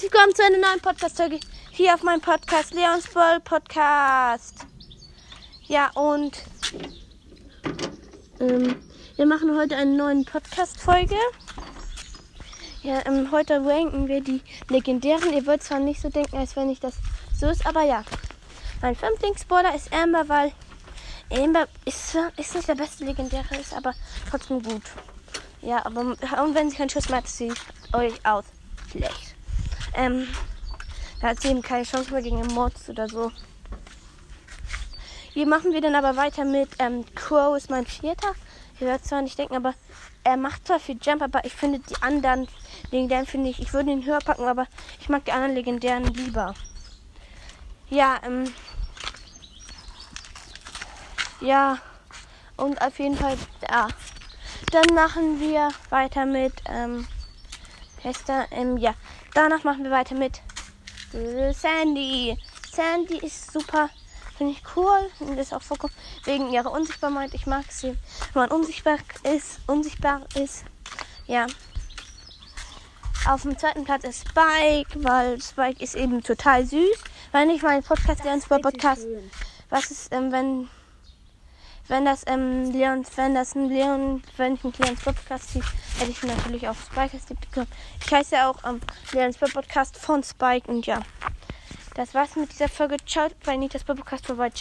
herzlich willkommen zu einer neuen Podcast-Folge hier auf meinem Podcast, Leons Ball Podcast. Ja, und ähm, wir machen heute eine neue Podcast-Folge. Ja, ähm, heute ranken wir die legendären. Ihr wollt zwar nicht so denken, als wenn ich das so ist, aber ja. Mein Fünflingsborder ist Amber, weil Amber ist, ist nicht der beste legendäre, ist aber trotzdem gut. Ja, aber und wenn sie keinen Schuss macht, sieht euch aus schlecht. Ähm, da hat sie eben keine Chance mehr gegen den Mods oder so. Hier machen wir dann aber weiter mit ähm, Crow ist mein vierter. Ihr werdet zwar nicht denken, aber er macht zwar viel Jump, aber ich finde die anderen legendären finde ich, ich würde ihn höher packen, aber ich mag die anderen legendären lieber. Ja, ähm, ja, und auf jeden Fall, ja. Dann machen wir weiter mit, ähm, Hester, ähm, ja. Danach machen wir weiter mit Sandy. Sandy ist super, finde ich cool und ist auch vollkommen wegen ihrer Unsichtbarkeit. Ich mag sie, wenn man unsichtbar ist, unsichtbar ist. Ja. Auf dem zweiten Platz ist Spike, weil Spike ist eben total süß. Weil nicht mein Podcast, der Podcast. Was ist, ähm, wenn wenn das ähm, Leon, wenn das ein Leon, wenn ich einen Leons Podcast ziehe, hätte ich natürlich auch Spike als bekommen. Ich heiße ja auch ähm, Leons Podcast von Spike und ja. Das war's mit dieser Folge. Ciao, bei nicht das Podcast vorbei.